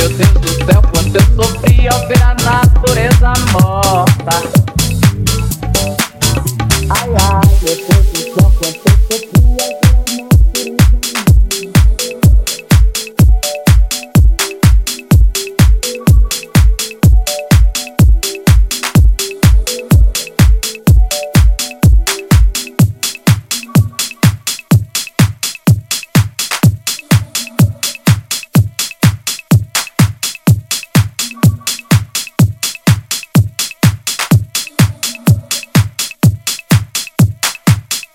Meu Deus do céu, quando eu sofri ao ver a natureza morta.